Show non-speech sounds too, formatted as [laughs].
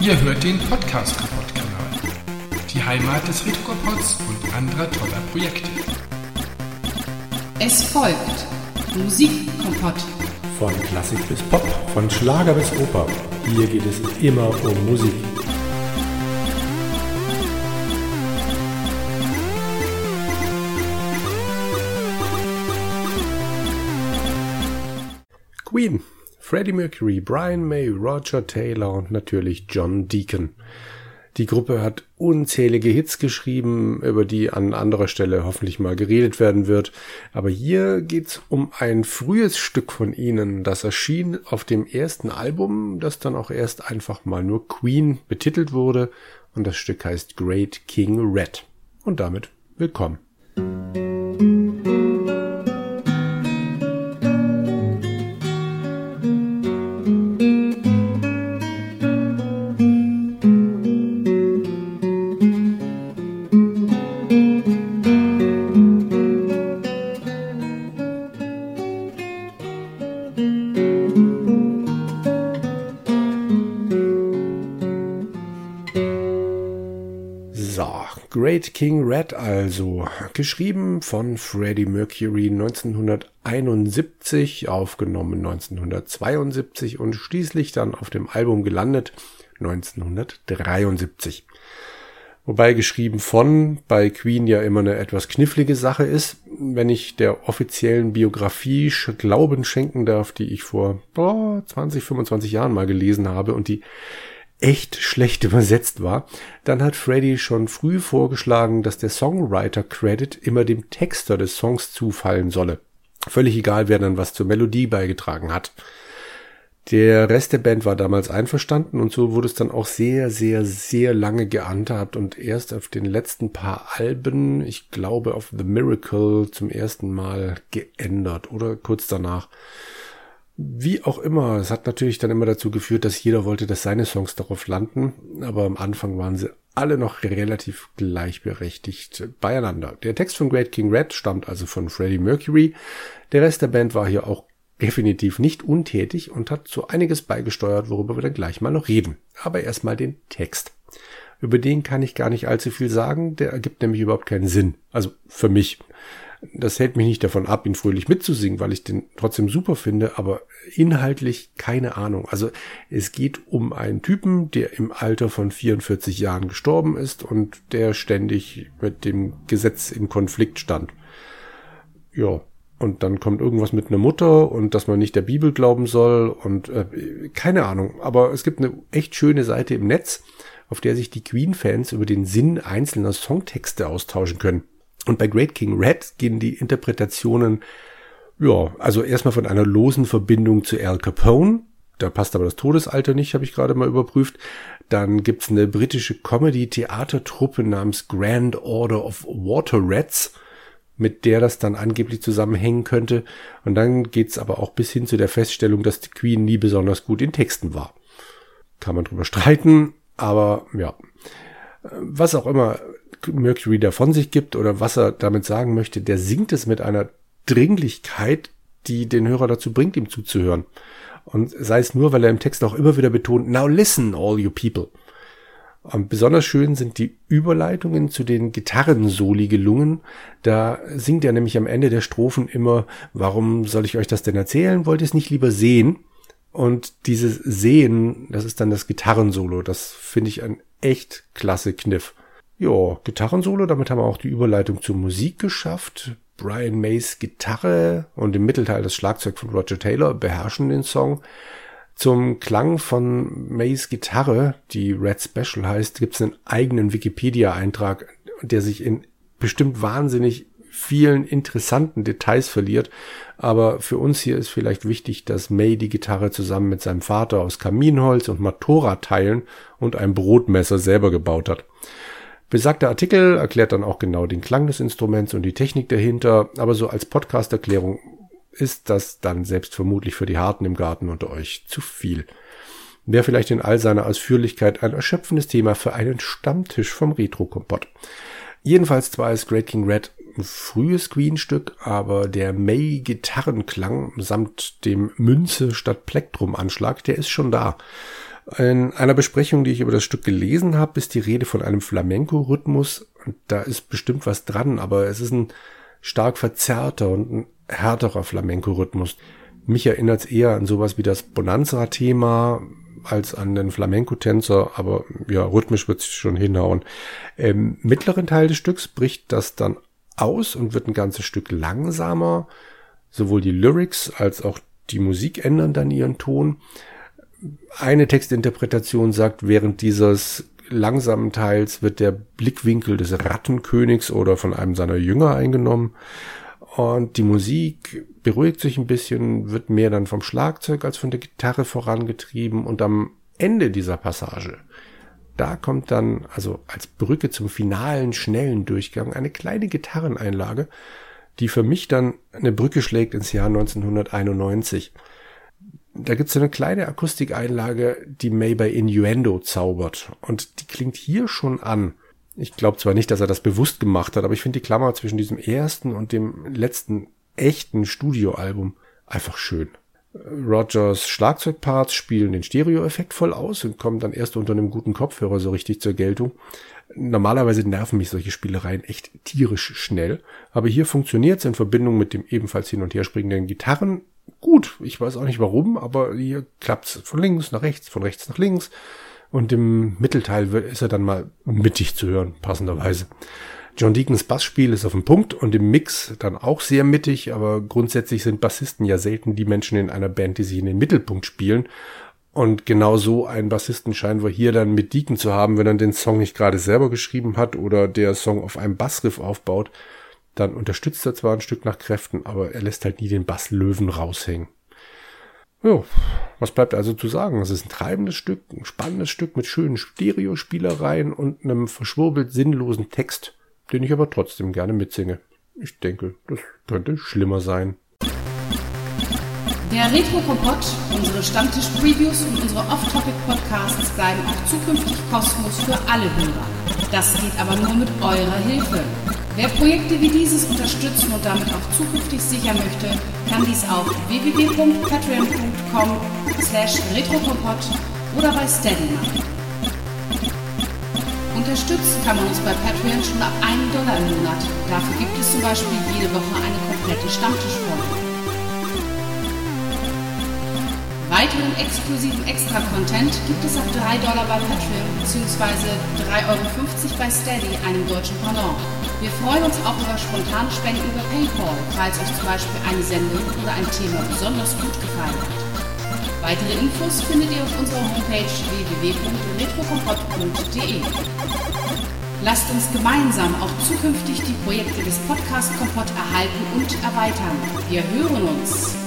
Ihr hört den Podcast Kaputt Kanal. Die Heimat des Retropods und anderer toller Projekte. Es folgt Musikkompott. Von Klassik bis Pop, von Schlager bis Oper. Hier geht es immer um Musik. Queen, Freddie Mercury, Brian May, Roger Taylor und natürlich John Deacon. Die Gruppe hat unzählige Hits geschrieben, über die an anderer Stelle hoffentlich mal geredet werden wird. Aber hier geht's um ein frühes Stück von ihnen, das erschien auf dem ersten Album, das dann auch erst einfach mal nur Queen betitelt wurde. Und das Stück heißt Great King Red. Und damit willkommen. Great King Red also, geschrieben von Freddie Mercury 1971, aufgenommen 1972 und schließlich dann auf dem Album gelandet 1973. Wobei geschrieben von bei Queen ja immer eine etwas knifflige Sache ist, wenn ich der offiziellen Biografie Glauben schenken darf, die ich vor boah, 20, 25 Jahren mal gelesen habe und die echt schlecht [laughs] übersetzt war, dann hat Freddy schon früh vorgeschlagen, dass der Songwriter-Credit immer dem Texter des Songs zufallen solle. Völlig egal, wer dann was zur Melodie beigetragen hat. Der Rest der Band war damals einverstanden und so wurde es dann auch sehr, sehr, sehr lange gehandhabt und erst auf den letzten paar Alben, ich glaube auf The Miracle zum ersten Mal geändert oder kurz danach. Wie auch immer, es hat natürlich dann immer dazu geführt, dass jeder wollte, dass seine Songs darauf landen, aber am Anfang waren sie alle noch relativ gleichberechtigt beieinander. Der Text von Great King Red stammt also von Freddie Mercury. Der Rest der Band war hier auch definitiv nicht untätig und hat so einiges beigesteuert, worüber wir dann gleich mal noch reden. Aber erstmal den Text. Über den kann ich gar nicht allzu viel sagen, der ergibt nämlich überhaupt keinen Sinn. Also für mich. Das hält mich nicht davon ab, ihn fröhlich mitzusingen, weil ich den trotzdem super finde, aber inhaltlich keine Ahnung. Also es geht um einen Typen, der im Alter von 44 Jahren gestorben ist und der ständig mit dem Gesetz in Konflikt stand. Ja, und dann kommt irgendwas mit einer Mutter und dass man nicht der Bibel glauben soll und äh, keine Ahnung. Aber es gibt eine echt schöne Seite im Netz, auf der sich die Queen-Fans über den Sinn einzelner Songtexte austauschen können. Und bei Great King Red gehen die Interpretationen, ja, also erstmal von einer losen Verbindung zu Al Capone. Da passt aber das Todesalter nicht, habe ich gerade mal überprüft. Dann gibt's eine britische Comedy-Theatertruppe namens Grand Order of Water Rats, mit der das dann angeblich zusammenhängen könnte. Und dann geht's aber auch bis hin zu der Feststellung, dass die Queen nie besonders gut in Texten war. Kann man drüber streiten, aber ja. Was auch immer Mercury da von sich gibt oder was er damit sagen möchte, der singt es mit einer Dringlichkeit, die den Hörer dazu bringt, ihm zuzuhören. Und sei es nur, weil er im Text auch immer wieder betont, now listen, all you people. Und besonders schön sind die Überleitungen zu den Gitarrensoli gelungen. Da singt er nämlich am Ende der Strophen immer, warum soll ich euch das denn erzählen? Wollt ihr es nicht lieber sehen? Und dieses Sehen, das ist dann das Gitarrensolo. Das finde ich ein echt klasse Kniff. Ja, Gitarrensolo, damit haben wir auch die Überleitung zur Musik geschafft. Brian Mays Gitarre und im Mittelteil das Schlagzeug von Roger Taylor beherrschen den Song. Zum Klang von Mays Gitarre, die Red Special heißt, gibt es einen eigenen Wikipedia-Eintrag, der sich in bestimmt wahnsinnig vielen interessanten Details verliert. Aber für uns hier ist vielleicht wichtig, dass May die Gitarre zusammen mit seinem Vater aus Kaminholz und Motorradteilen und einem Brotmesser selber gebaut hat. Besagter Artikel erklärt dann auch genau den Klang des Instruments und die Technik dahinter, aber so als Podcast-Erklärung ist das dann selbst vermutlich für die Harten im Garten unter euch zu viel. Wäre vielleicht in all seiner Ausführlichkeit ein erschöpfendes Thema für einen Stammtisch vom Retro-Kompott. Jedenfalls zwar ist Great King Red ein frühes Queen-Stück, aber der May-Gitarrenklang samt dem Münze statt Plektrum-Anschlag, der ist schon da. In einer Besprechung, die ich über das Stück gelesen habe, ist die Rede von einem Flamenco-Rhythmus. Und da ist bestimmt was dran, aber es ist ein stark verzerrter und ein härterer Flamenco-Rhythmus. Mich erinnert es eher an sowas wie das Bonanza-Thema als an den Flamenco-Tänzer, aber ja, rhythmisch wird es schon hinhauen. Im mittleren Teil des Stücks bricht das dann aus und wird ein ganzes Stück langsamer. Sowohl die Lyrics als auch die Musik ändern dann ihren Ton. Eine Textinterpretation sagt, während dieses langsamen Teils wird der Blickwinkel des Rattenkönigs oder von einem seiner Jünger eingenommen. Und die Musik beruhigt sich ein bisschen, wird mehr dann vom Schlagzeug als von der Gitarre vorangetrieben. Und am Ende dieser Passage, da kommt dann, also als Brücke zum finalen, schnellen Durchgang, eine kleine Gitarreneinlage, die für mich dann eine Brücke schlägt ins Jahr 1991. Da gibt's so eine kleine Akustikeinlage, die May bei Innuendo zaubert. Und die klingt hier schon an. Ich glaube zwar nicht, dass er das bewusst gemacht hat, aber ich finde die Klammer zwischen diesem ersten und dem letzten echten Studioalbum einfach schön. Rogers Schlagzeugparts spielen den Stereoeffekt voll aus und kommen dann erst unter einem guten Kopfhörer so richtig zur Geltung. Normalerweise nerven mich solche Spielereien echt tierisch schnell, aber hier funktioniert es in Verbindung mit dem ebenfalls hin und her springenden Gitarren gut. Ich weiß auch nicht warum, aber hier klappt es von links nach rechts, von rechts nach links und im Mittelteil ist er dann mal mittig zu hören, passenderweise. John Deacons Bassspiel ist auf dem Punkt und im Mix dann auch sehr mittig, aber grundsätzlich sind Bassisten ja selten die Menschen in einer Band, die sich in den Mittelpunkt spielen. Und genau so einen Bassisten scheinen wir hier dann mit Deacon zu haben, wenn er den Song nicht gerade selber geschrieben hat oder der Song auf einem Bassriff aufbaut, dann unterstützt er zwar ein Stück nach Kräften, aber er lässt halt nie den Basslöwen raushängen. Ja, was bleibt also zu sagen? Es ist ein treibendes Stück, ein spannendes Stück mit schönen Stereospielereien und einem verschwurbelt sinnlosen Text den ich aber trotzdem gerne mitsinge. Ich denke, das könnte schlimmer sein. Der Retro-Kompott, unsere Stammtisch-Previews und unsere Off-Topic-Podcasts bleiben auch zukünftig kostenlos für alle Hörer. Das geht aber nur mit eurer Hilfe. Wer Projekte wie dieses unterstützen und damit auch zukünftig sichern möchte, kann dies auf www.patreon.com slash retrokompott oder bei Steady machen. Unterstützen kann man uns bei Patreon schon ab 1 Dollar im Monat. Dafür gibt es zum Beispiel jede Woche eine komplette Stammtischfolge. Weiteren exklusiven Extra-Content gibt es ab 3 Dollar bei Patreon bzw. 3,50 Euro bei Steady, einem deutschen Pendant. Wir freuen uns auch über spontane Spenden über PayPal, falls euch zum Beispiel eine Sendung oder ein Thema besonders gut gefallen hat. Weitere Infos findet ihr auf unserer Homepage www.retrokompott.de. Lasst uns gemeinsam auch zukünftig die Projekte des Podcast Kompott erhalten und erweitern. Wir hören uns.